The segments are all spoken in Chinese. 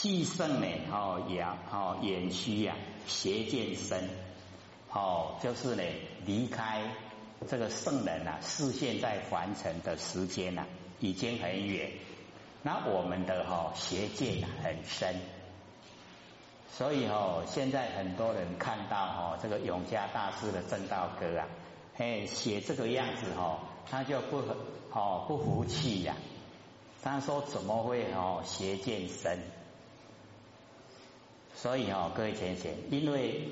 气盛呢，哦，阳哦，眼虚呀，邪见生，哦，就是呢，离开这个圣人啊，视线在凡尘的时间呐，已经很远。那我们的哈邪见很深，所以哦，现在很多人看到哈这个永嘉大师的正道歌啊，嘿，写这个样子哈，他就不哦不服气呀，他说怎么会哦邪见深？所以哦，各位先生，因为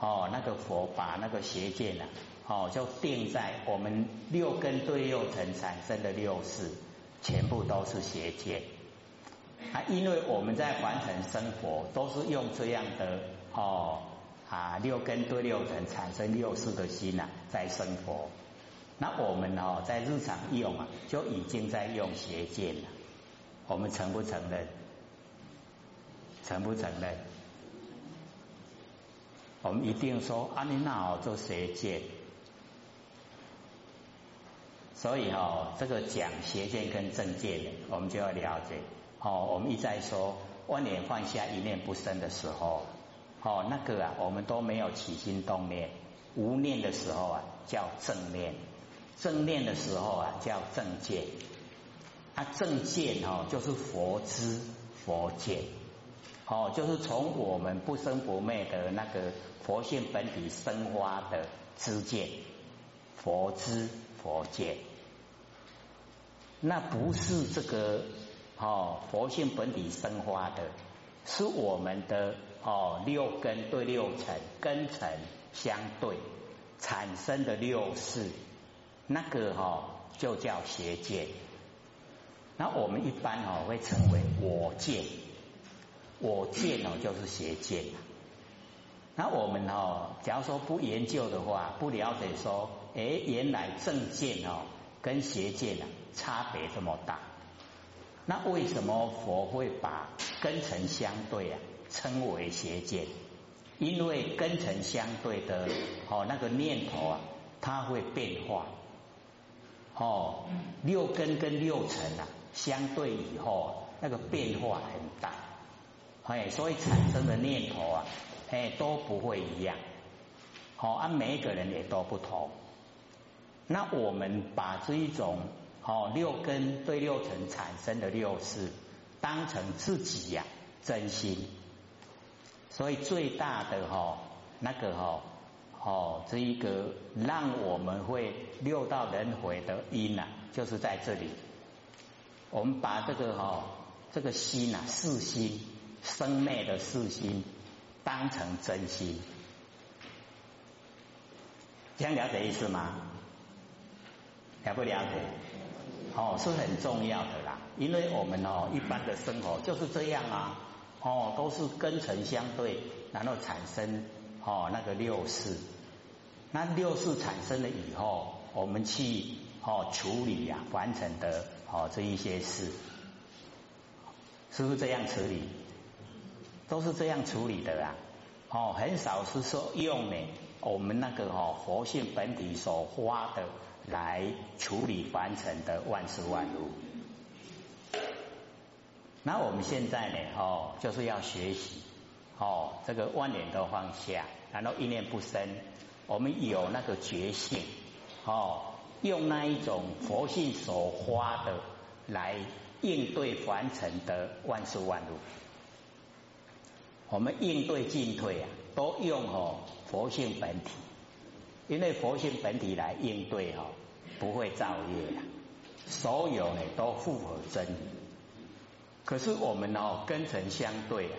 哦，那个佛把那个邪见啊，哦，就定在我们六根对六尘产生的六识，全部都是邪见啊。因为我们在凡尘生活，都是用这样的哦啊六根对六尘产生六识的心呐，在生活。那我们哦，在日常用啊，就已经在用邪见了。我们承不承认？承不承认？我们一定说阿弥那做邪见，所以哦，这个讲邪见跟正见的，我们就要了解。哦，我们一再说万念放下一念不生的时候，哦，那个啊，我们都没有起心动念，无念的时候啊，叫正念；正念的时候啊，叫正见。啊，正见哦，就是佛知佛见。哦，就是从我们不生不灭的那个佛性本体生发的知见，佛知佛见，那不是这个哦佛性本体生发的，是我们的哦六根对六尘根尘相对产生的六识，那个哈就叫邪见，那我们一般哦会称为我见。我见哦，就是邪见。那我们哦，假如说不研究的话，不了解说，哎，原来正见哦跟邪见啊差别这么大。那为什么佛会把根尘相对啊称为邪见？因为根尘相对的哦那个念头啊，它会变化。哦，六根跟六尘啊相对以后，那个变化很大。哎，所以产生的念头啊，哎都不会一样。好，啊，每一个人也都不同。那我们把这一种哦六根对六尘产生的六识当成自己呀真心，所以最大的哈那个哈哦这一个让我们会六道轮回的因呐，就是在这里。我们把这个哈这个心呐四心。生灭的四心当成真心，这样了解意思吗？了不了解？哦，是很重要的啦，因为我们哦一般的生活就是这样啊，哦都是根尘相对，然后产生哦那个六事，那六事产生了以后，我们去哦处理呀完成的哦这一些事，是不是这样处理？都是这样处理的啦，哦，很少是说用呢我们那个哦佛性本体所花的来处理凡尘的万事万物。那我们现在呢，哦，就是要学习哦，这个万念都放下，然后一念不生，我们有那个觉性哦，用那一种佛性所花的来应对凡尘的万事万物。我们应对进退啊，都用哦佛性本体，因为佛性本体来应对哦，不会造业啊，所有呢都符合真理。可是我们哦根尘相对啊，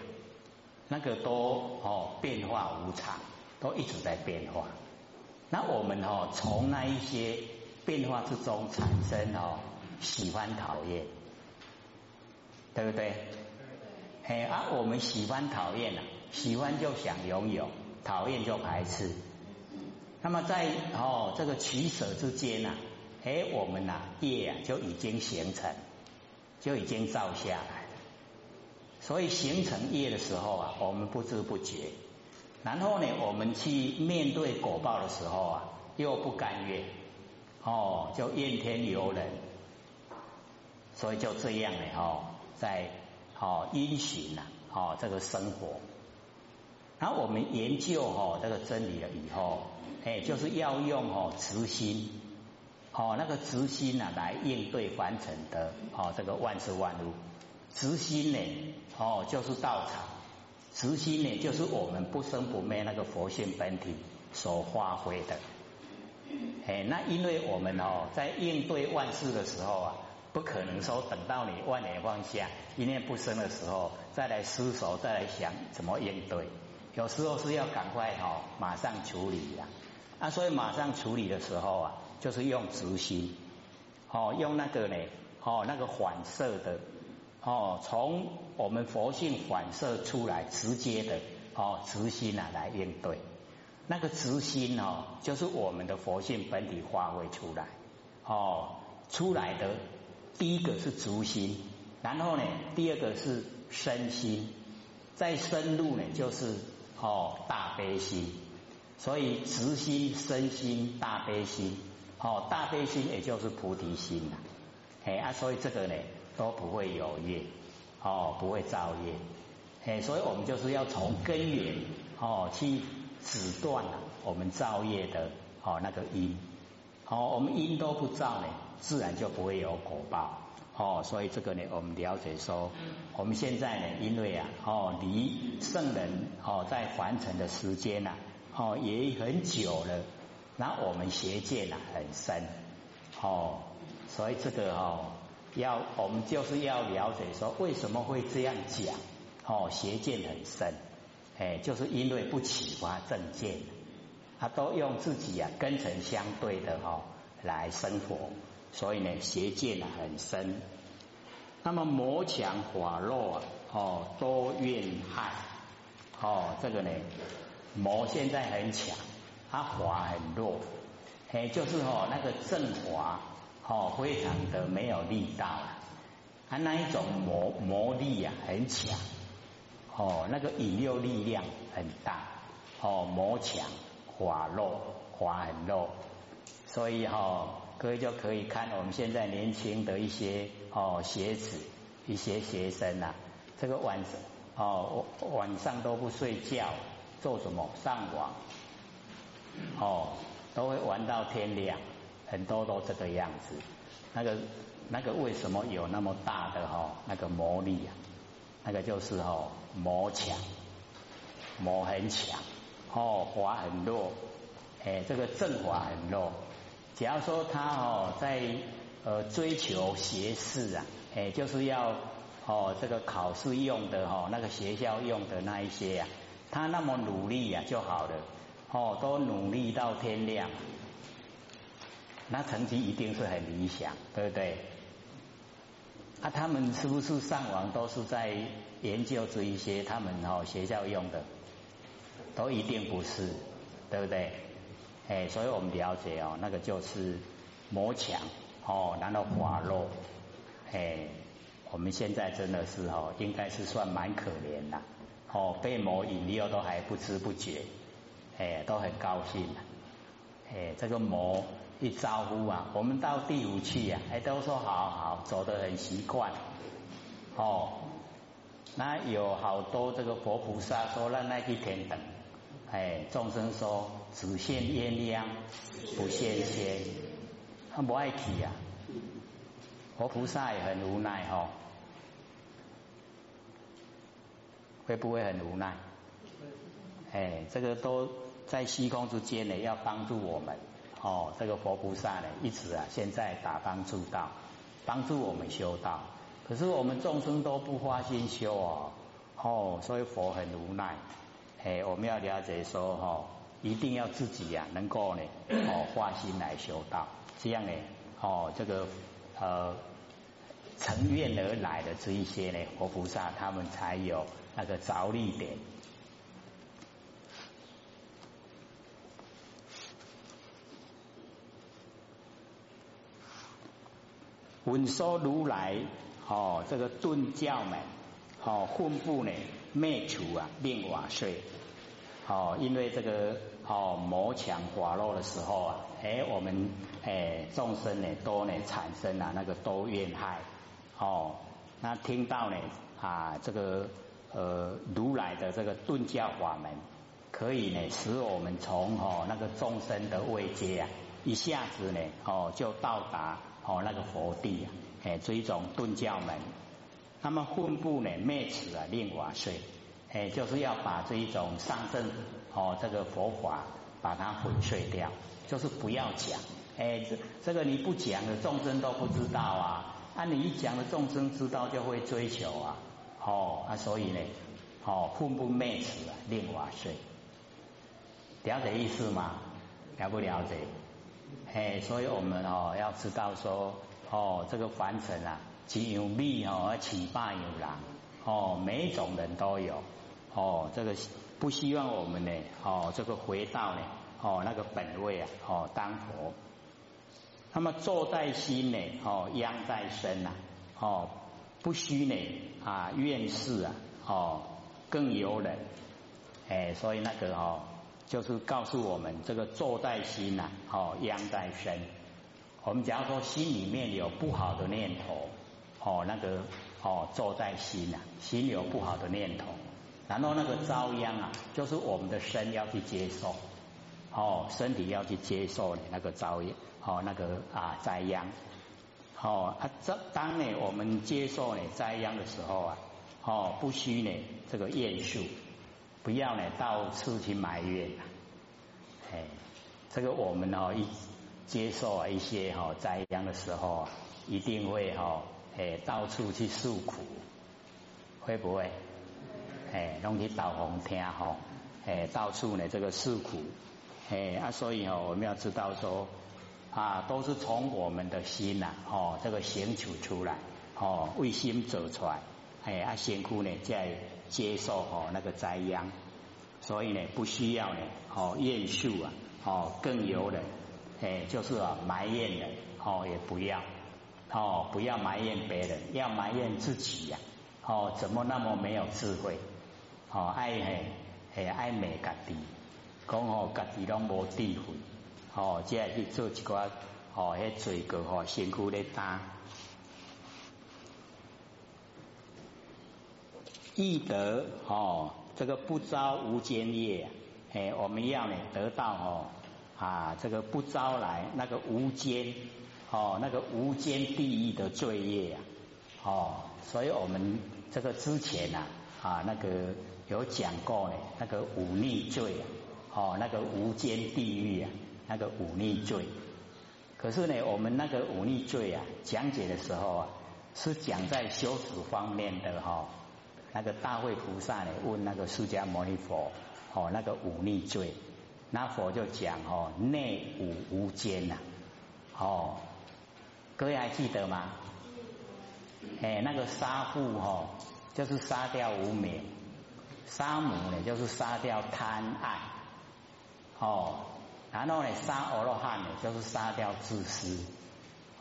那个都哦变化无常，都一直在变化。那我们哦从那一些变化之中产生哦喜欢讨厌，对不对？哎啊，我们喜欢讨厌啊，喜欢就想拥有，讨厌就排斥。那么在哦这个取舍之间呐，哎我们呐业啊就已经形成，就已经造下来。所以形成业的时候啊，我们不知不觉。然后呢，我们去面对果报的时候啊，又不甘愿，哦就怨天尤人。所以就这样呢，哦在。哦，因循呐，哦这个生活。然后我们研究哦这个真理了以后，哎，就是要用哦慈心，哦那个慈心呢来应对凡尘的哦这个万事万物。慈心呢，哦就是道场，慈心呢就是我们不生不灭那个佛性本体所发挥的。哎，那因为我们哦在应对万事的时候啊，不可能说等到你万念放下、一念不生的时候，再来思索、再来想怎么应对。有时候是要赶快哈，马上处理呀。啊，所以马上处理的时候啊，就是用直心，哦，用那个呢，哦，那个反射的，哦，从我们佛性反射出来，直接的，哦，直心啊来应对。那个直心哦，就是我们的佛性本体化挥出来，哦，出来的第一个是足心，然后呢，第二个是身心，再深入呢就是。哦，大悲心，所以直心、身心、大悲心，哦，大悲心也就是菩提心呐，哎啊，所以这个呢都不会有业，哦，不会造业，哎，所以我们就是要从根源哦去止断了我们造业的哦那个因，哦，我们因都不造呢，自然就不会有果报。哦，所以这个呢，我们了解说，我们现在呢，因为啊，哦，离圣人哦在凡尘的时间呐，哦也很久了，那我们邪见呐很深，哦，所以这个哦，要我们就是要了解说，为什么会这样讲？哦，邪见很深，哎，就是因为不启发正见，他都用自己啊根尘相对的哈来生活。所以呢，邪见啊很深。那么魔强法弱啊，哦，多怨害。哦，这个呢，魔现在很强，他法很弱。哎，就是哦，那个正法哦，非常的没有力道啊。他那一种魔魔力啊很强。哦，那个引诱力量很大。哦，魔强滑落，滑很落。所以哈。各位就可以看我们现在年轻的一些哦学子，一些学生呐，这个晚上哦晚上都不睡觉，做什么上网，哦都会玩到天亮，很多都这个样子。那个那个为什么有那么大的哈那个魔力啊？那个就是哦魔强，魔很强，哦法很弱，哎这个正法很弱。假如说他哦在呃追求学士啊，哎就是要哦这个考试用的哦那个学校用的那一些呀，他那么努力呀就好了哦都努力到天亮，那成绩一定是很理想，对不对？啊，他们是不是上网都是在研究这一些他们哦学校用的，都一定不是，对不对？哎，所以我们了解哦，那个就是魔强哦，然后滑落，哎，我们现在真的是哦，应该是算蛮可怜的哦，被魔引诱都还不知不觉，哎，都很高兴，哎，这个魔一招呼啊，我们到第五去呀，哎，都说好好，走得很习惯，哦，那有好多这个佛菩萨说让那一天等。哎，众生说只羡鸳鸯不羡仙，他不爱提呀。佛菩萨也很无奈哈，会不会很无奈？哎，这个都在虚空之间呢，要帮助我们哦。这个佛菩萨呢，一直啊，现在打帮助道，帮助我们修道。可是我们众生都不花心修哦，哦，所以佛很无奈。哎，我们要了解说哈，一定要自己呀，能够呢，哦，发心来修道，这样呢，哦，这个呃，成愿而来的这一些呢，活菩萨他们才有那个着力点。闻说如来，哦，这个顿教门，哦，混布呢。灭除啊，令瓦碎。哦，因为这个哦魔强滑落的时候啊，哎，我们哎众生呢都呢产生了那个多怨害。哦，那听到呢啊这个呃如来的这个顿教法门，可以呢使我们从哦那个众生的位阶啊，一下子呢哦就到达哦那个佛地啊，哎这一种顿教门。那么混布呢灭此啊令瓦碎，哎就是要把这一种上正哦这个佛法把它粉碎掉，就是不要讲。哎，这这个你不讲的众生都不知道啊，啊你一讲的众生知道就会追求啊，哦啊所以呢，哦混不灭此啊令瓦碎，了解意思吗？了不了解？哎，所以我们哦要知道说，哦这个凡尘啊，既有利哦，起霸有狼哦，每一种人都有哦，这个不希望我们呢，哦这个回到呢，哦那个本位啊，哦当佛。那么坐在心呢，哦，殃在身呐，哦，不虚呢啊，愿事啊，哦，更有人，哎，所以那个哦，就是告诉我们这个坐在心呐，哦，殃在身。我们假如说心里面有不好的念头，哦，那个哦，坐在心呐，心有不好的念头，然后那个遭殃啊，就是我们的身要去接受，哦，身体要去接受你那个遭殃。哦，那个啊灾殃，哦啊这当呢我们接受呢灾殃的时候啊，哦不需呢这个厌数，不要呢到处去埋怨，哎，这个我们哦一接受啊一些哈灾殃的时候啊，一定会哈哎到处去诉苦，会不会？哎，弄去导红听哈，哎到处呢这个诉苦，哎啊所以哦我们要知道说。啊，都是从我们的心呐，哦，这个行取出来，哦，为心走出来，哎，啊，辛苦呢在接受哦那个灾殃，所以呢不需要呢，哦，怨数啊，哦，更有的，哎，就是啊埋怨的，哦，也不要，哦，不要埋怨别人，要埋怨自己呀，哦，怎么那么没有智慧，哦，爱嘿，嘿爱美家己，讲哦家己拢无智慧。哦，接下去做一个哦，迄罪过吼，辛苦咧担。易得哦，这个不招无间业，哎，我们要呢得到哦啊，这个不招来那个无间哦，那个无间地狱的罪业啊，哦，所以我们这个之前呐啊，那个有讲过呢，那个忤逆罪啊，哦，那个无间地狱啊。那个忤逆罪，可是呢，我们那个忤逆罪啊，讲解的时候啊，是讲在修持方面的哈。那个大会菩萨呢，问那个释迦牟尼佛，哦，那个忤逆罪，那佛就讲哦，内忤无间呐，哦，各位还记得吗？哎，那个杀父哈，就是杀掉无名；杀母呢，就是杀掉贪爱，哦。然后呢，杀阿罗汉呢，就是杀掉自私，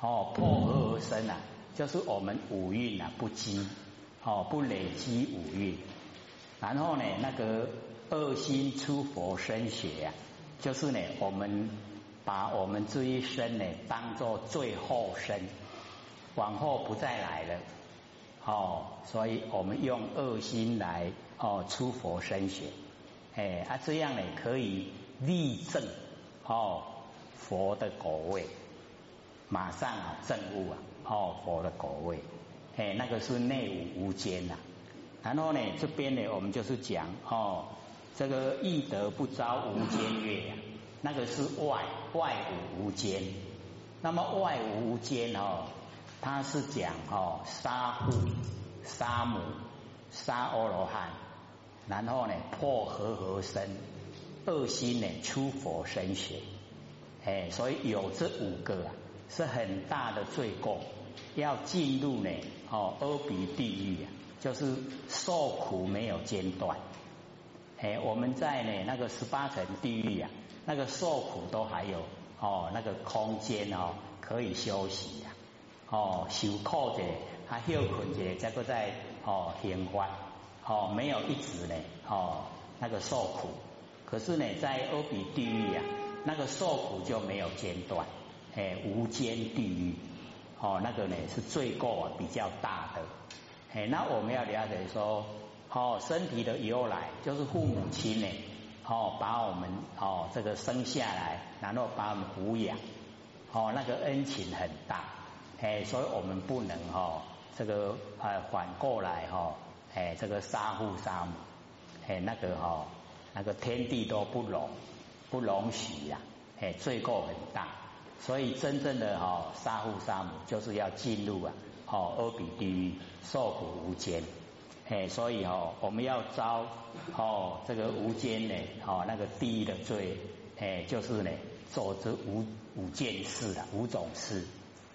哦，破和而生啊，就是我们五蕴啊不积，哦，不累积五蕴。然后呢，那个恶心出佛身血啊，就是呢，我们把我们这一生呢当做最后生，往后不再来了，哦，所以我们用恶心来哦出佛身血，哎啊这样呢可以立正。哦，佛的果位，马上啊证悟啊，哦佛的果位，哎那个是内无无间呐。然后呢这边呢我们就是讲哦，这个易得不招无间月，那个是外外无无间。那么外无无间哦，它是讲哦杀父杀母杀阿罗汉，然后呢破和合身。恶心呢，出佛身血，哎，所以有这五个啊，是很大的罪过，要进入呢，哦，阿鼻地狱啊，就是受苦没有间断，哎，我们在呢那个十八层地狱啊，那个受苦都还有哦，那个空间哦，可以休息呀，哦，受苦者他休困者，再个在哦天观，哦，没有一直呢，哦，那个受苦。可是呢，在阿鼻地狱啊，那个受苦就没有间断，哎，无间地狱，哦，那个呢是罪过比较大的，哎，那我们要了解说，哦，身体的由来就是父母亲呢，哦，把我们哦这个生下来，然后把我们抚养，哦，那个恩情很大，哎，所以我们不能哈这个呃反过来哈，哎，这个杀父杀母，哎，那个哈那个天地都不容不容许呀，哎，罪过很大，所以真正的哈杀父杀母就是要进入啊，哦阿鼻地狱受苦无间。哎，所以哦，我们要招哦这个无间呢，哦那个地狱的罪，哎，就是呢做这五五件事的五种事，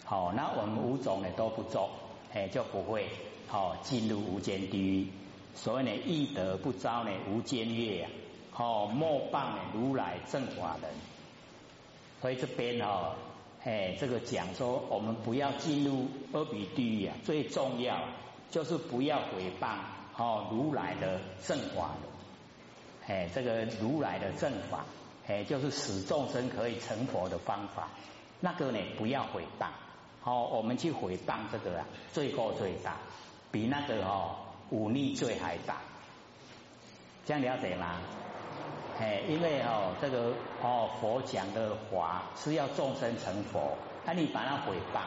好，那我们五种呢都不做，哎就不会哦进入无间地狱。所以呢，易得不遭呢无间业呀，哦莫谤呢如来正法人。所以这边哦，哎这个讲说，我们不要进入阿鼻地狱啊，最重要。就是不要诽谤哦，如来的正法的，哎，这个如来的正法，哎，就是使众生可以成佛的方法。那个呢，不要诽谤，哦，我们去诽谤这个啊，罪过最大，比那个哦忤逆罪还大。这样了解吗？哎，因为哦，这个哦，佛讲的法是要众生成佛，那你把它诽谤，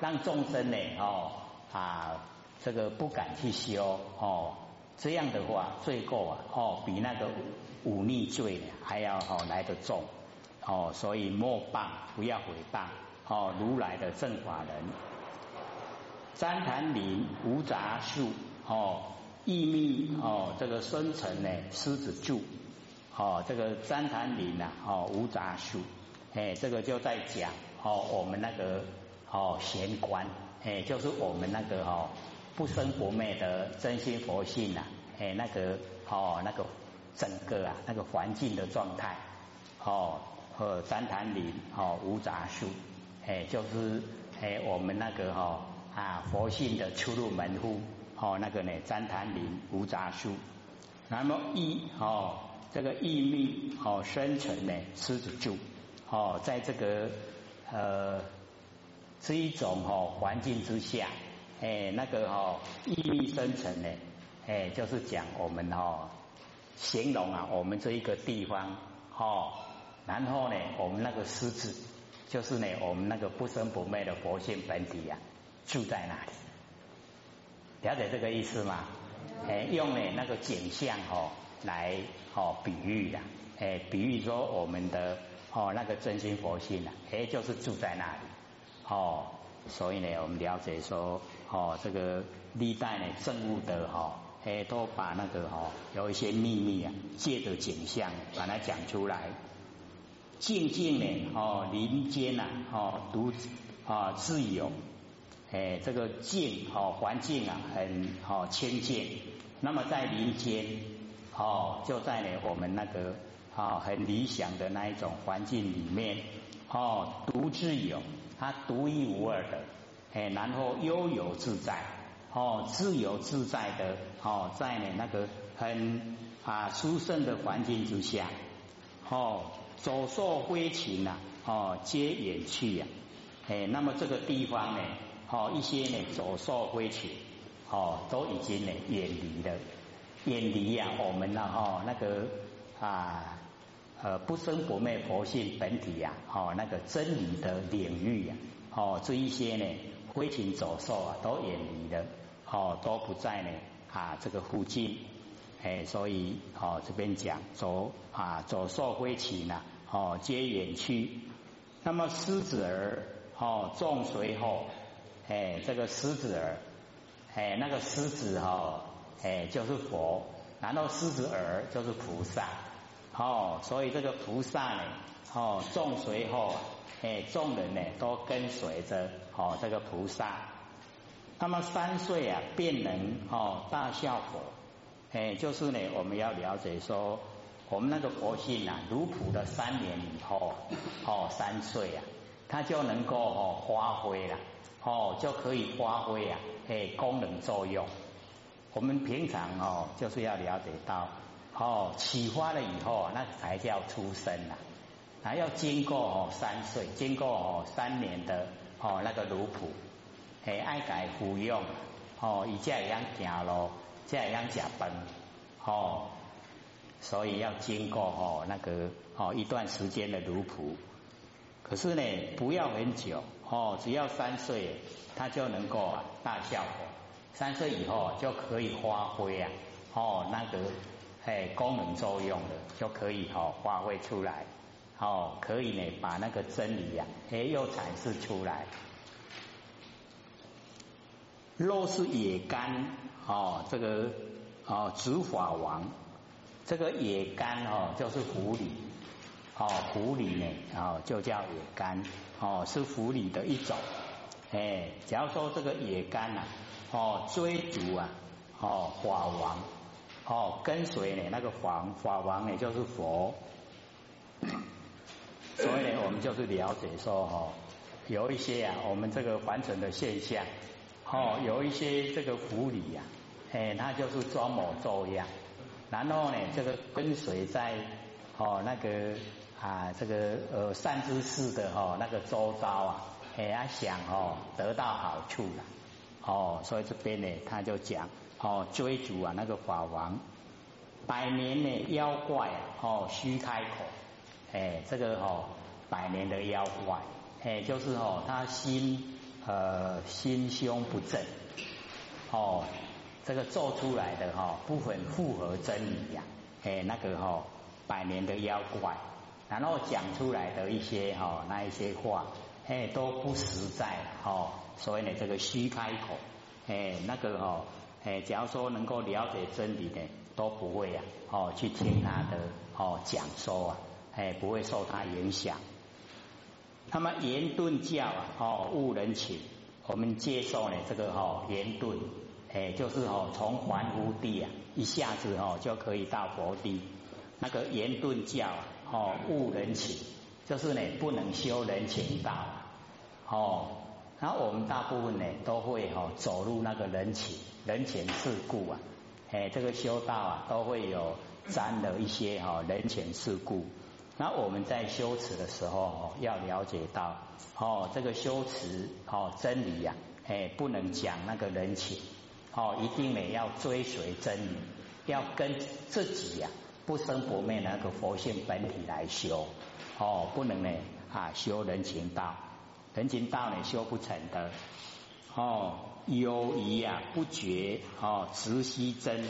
让众生呢哦啊。这个不敢去修哦，这样的话罪过啊哦比那个忤逆罪还要哦来得重哦，所以莫谤不要毁谤哦如来的正法人，旃檀林无杂树哦，意密哦这个生成呢狮子柱哦这个旃檀林呐哦无杂树哎这个就在讲哦我们那个哦玄关哎就是我们那个哦。不生不灭的真心佛性呐，哎，那个哦，那个整个啊，那个环境的状态，哦，和旃檀林哦，无杂树，哎，就是哎，我们那个哈啊，佛性的出入门户，哦，那个呢，旃檀林无杂树，那么一哦，这个意密哦，生存呢，狮子柱，哦，在这个呃这一种哦环境之下。哎，那个哈，意义深层呢，哎，就是讲我们哈，形容啊，我们这一个地方哈，然后呢，我们那个狮子，就是呢，我们那个不生不灭的佛性本体呀，住在那里，了解这个意思吗？哎，用呢那个景象哈来哦比喻呀，哎，比喻说我们的哦那个真心佛性啊，哎，就是住在那里，哦，所以呢，我们了解说。哦，这个历代呢，政务的哈，哎，都把那个哈，有一些秘密啊，借着景象把它讲出来。静静呢，哦，林间呐，哦，独啊自由，哎，这个静哦，环境啊，很哦清静。那么在林间，哦，就在呢我们那个啊很理想的那一种环境里面，哦，独自有，它独一无二的。哎，然后悠游自在，哦，自由自在的，哦，在呢那个很啊殊胜的环境之下，哦，走兽飞禽呐，哦，皆远去呀，哎，那么这个地方呢，哦，一些呢走兽飞禽，哦，都已经呢远离了，远离呀，我们呢，哦，那个啊，呃，不生不灭佛性本体呀，哦，那个真理的领域呀，哦，这一些呢。飞禽走兽啊，都远离了，哦，都不在呢啊这个附近，哎，所以哦这边讲走啊走兽飞禽呐，哦皆远去。那么狮子儿哦众随后，哎这个狮子儿，哎那个狮子哈，哎就是佛，然后狮子儿就是菩萨，哦，所以这个菩萨呢，哦众随后。哎，众人呢都跟随着哦，这个菩萨。那么三岁啊，便能哦大笑佛。哎，就是呢，我们要了解说，我们那个佛性啊，如普的三年以后，哦三岁啊，他就能够哦发挥了，哦就可以发挥啊，哎功能作用。我们平常哦就是要了解到，哦启发了以后，那才叫出生啊。还要经过哦三岁，经过哦三年的哦那个奴仆，哎爱改服用哦，以这样行路，这样假崩，哦，所以要经过哦那个哦一段时间的奴仆，可是呢不要很久哦，只要三岁，他就能够大效果。三岁以后就可以发挥啊，哦那个哎功能作用了就可以哦发挥出来，哦可以呢把那个真理呀哎又阐释出来。若是野干哦，这个哦执法王，这个野干哦就是狐狸，哦狐狸呢哦就叫野干，哦是狐狸的一种，哎，假如说这个野干呐，哦追逐啊，哦法王，哦跟随呢那个法法王呢就是佛，所以呢我们就是了解说哦，有一些啊我们这个凡尘的现象。哦，有一些这个狐狸呀，哎，它就是装模作样，然后呢，这个跟随在哦那个啊这个呃善知识的哦那个周遭啊，哎，他想哦得到好处了，哦，所以这边呢他就讲哦追逐啊那个法王，百年呢妖怪啊哦虚开口，哎，这个哦百年的妖怪，哎，就是哦他心。呃，心胸不正，哦，这个做出来的哈，不很符合真理呀，哎，那个哈，百年的妖怪，然后讲出来的一些哈，那一些话，哎，都不实在哈，所以呢，这个虚开口，哎，那个哈，哎，假如说能够了解真理的，都不会呀，哦，去听他的哦讲说啊，哎，不会受他影响。那么言顿教啊，哦，悟人情，我们接受呢这个哦言顿，哎，就是哦从凡夫地啊，一下子哦就可以到佛地。那个言顿教啊，哦悟人情，就是呢不能修人情道，哦，然后我们大部分呢都会哦走入那个人情人情世故啊，哎，这个修道啊都会有沾了一些哈人情世故。那我们在修持的时候，要了解到哦，这个修持哦真理呀，哎，不能讲那个人情哦，一定呢要追随真理，要跟自己呀不生不灭那个佛性本体来修哦，不能呢啊修人情道，人情道呢修不成的哦，有疑呀不觉哦，直悉真，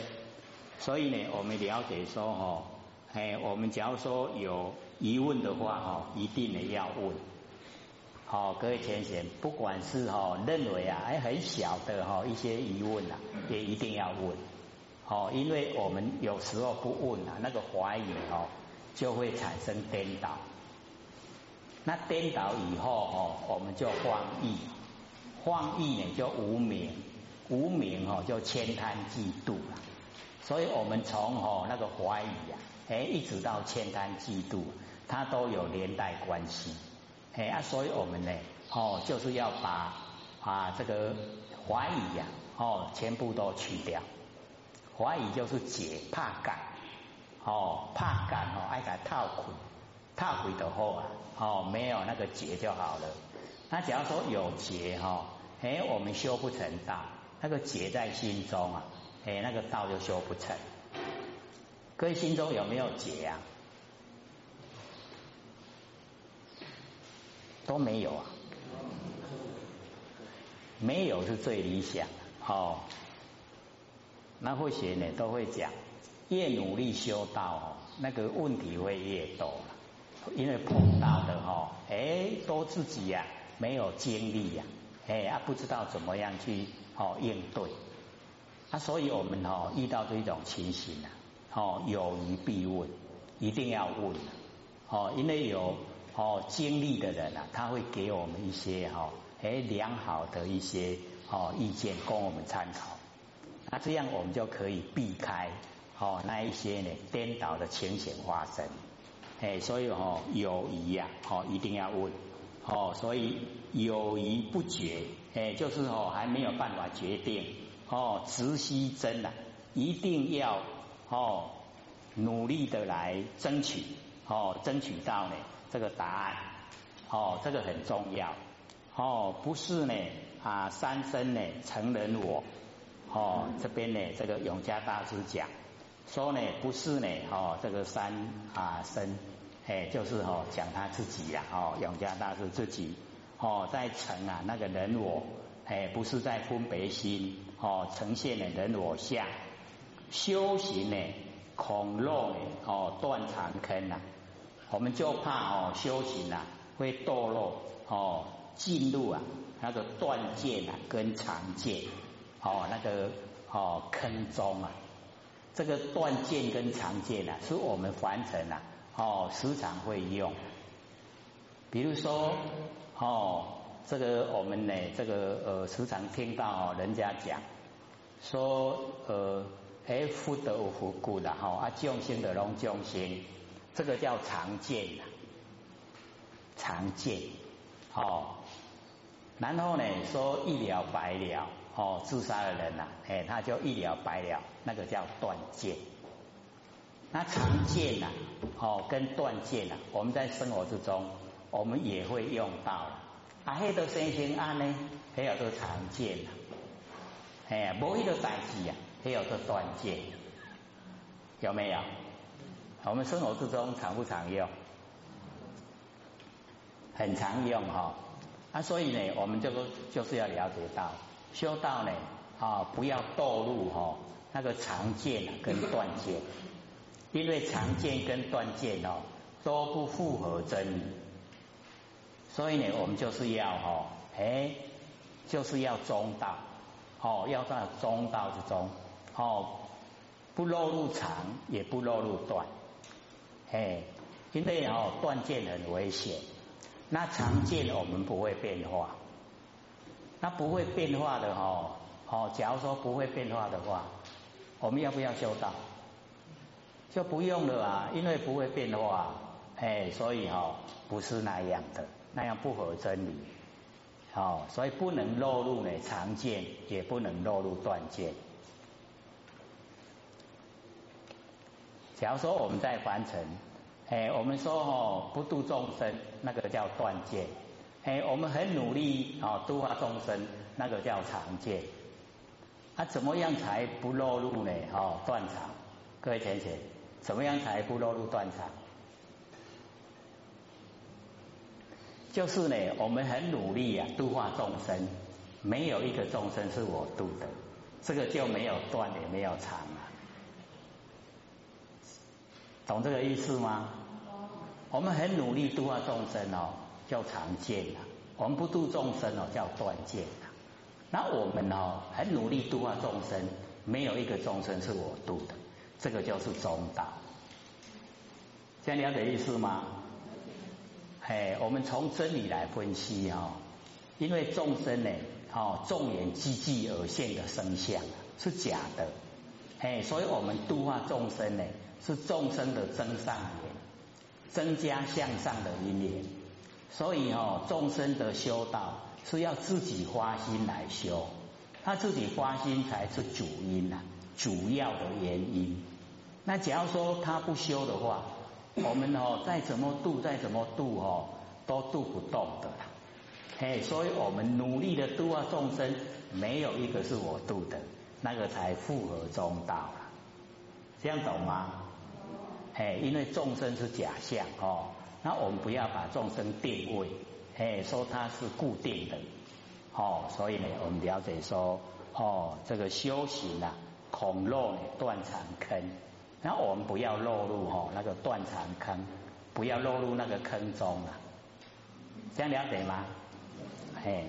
所以呢，我们了解说哦。哎，我们假如说有疑问的话，哈，一定呢要问。好，各位先生，不管是哈认为啊，哎很小的哈一些疑问啊，也一定要问。好，因为我们有时候不问啊，那个怀疑哦，就会产生颠倒。那颠倒以后哦，我们就荒意，荒意呢就无名，无名哦就千贪嫉妒了。所以我们从哦那个怀疑啊。哎，一直到千贪嫉妒，它都有连带关系。哎啊，所以我们呢，哦，就是要把啊这个怀疑呀，哦，全部都去掉。怀疑就是解怕感，哦，怕感哦，爱感套苦，套苦的后啊，哦，没有那个结就好了。那假如说有结哈，哎，我们修不成道，那个结在心中啊，哎，那个道就修不成。各位心中有没有结啊？都没有啊，没有是最理想哦。那或许呢都会讲，越努力修道哦，那个问题会越多，因为碰到的哈，哎，都自己呀没有经历呀，哎啊不知道怎么样去哦应对，啊，所以我们哦遇到这种情形啊。哦，有疑必问，一定要问。哦，因为有哦经历的人啊，他会给我们一些哈，哎良好的一些哦意见供我们参考。那这样我们就可以避开哦那一些呢颠倒的情形发生。哎，所以哦有疑呀，哦一定要问。哦，所以有疑不决，哎就是哦还没有办法决定。哦，直悉真啊，一定要。哦，努力的来争取，哦，争取到呢这个答案，哦，这个很重要，哦，不是呢啊三生呢成人我，哦，这边呢，这个永嘉大师讲说呢，不是呢，哦，这个三啊身，哎，就是哦，讲他自己呀，哦，永嘉大师自己哦，在成啊那个人我，哎，不是在分别心，哦，呈现的人我相，修行呢，恐漏呢，哦，断长坑呐，我们就怕哦，修行啊会堕落，哦，进入啊那个断见啊跟常界。哦，那个哦坑中啊，这个断剑跟长剑啊，是我们凡尘啊哦时常会用。比如说哦，这个我们呢，这个呃时常听到哦人家讲说呃，哎福德福故的哈啊众生的龙众生，这个叫常见啊，常见哦，然后呢说一了百了。哦，自杀的人呐，哎，他就一了百了，那个叫断剑。那常见呐，哦，跟断剑呐，我们在生活之中，我们也会用到了。啊，黑的生行案呢，还有个常见呐，哎，无一个代志啊，还有个断剑，有没有？我们生活之中常不常用？很常用哈。啊，所以呢，我们这个就是要了解到。修道呢，啊，不要堕入哈那个常见跟断见，因为常见跟断见哦都不符合真理，所以呢，我们就是要哈，哎，就是要中道，哦，要在中道之中，哦，不落入长，也不落入断，哎，因为哦断见很危险，那常见我们不会变化。那不会变化的哦，哦，假如说不会变化的话，我们要不要修道？就不用了啊，因为不会变化，哎，所以哦不是那样的，那样不合真理，哦，所以不能落入呢常见，也不能落入断见。假如说我们在凡尘，哎，我们说哦不度众生，那个叫断见。哎，我们很努力啊，度化众生，那个叫常见。啊，怎么样才不落入呢？哦，断常。各位浅浅，怎么样才不落入断常？就是呢，我们很努力啊，度化众生，没有一个众生是我度的，这个就没有断，也没有常。懂这个意思吗？我们很努力度化众生哦。叫常见啊，我们不度众生哦，叫断见啊。那我们哦，很努力度化众生，没有一个众生是我度的，这个就是中道。这样了解意思吗？嘿，我们从真理来分析哦，因为众生呢，哦，众缘积聚而现的生相是假的，哎，所以我们度化众生呢，是众生的增上缘，增加向上的因缘。所以哦，众生的修道是要自己发心来修，他自己发心才是主因呐，主要的原因。那假如说他不修的话，我们哦再怎么度，再怎么度哦，都度不动的啦。嘿，所以我们努力的度化众生，没有一个是我度的，那个才符合中道了。这样懂吗？嘿，因为众生是假象哦。那我们不要把众生定位，哎，说它是固定的，哦，所以呢，我们了解说，哦，这个修行啊，恐落断肠坑，那我们不要落入哦那个断肠坑，不要落入那个坑中啊，这样了解吗？嘿。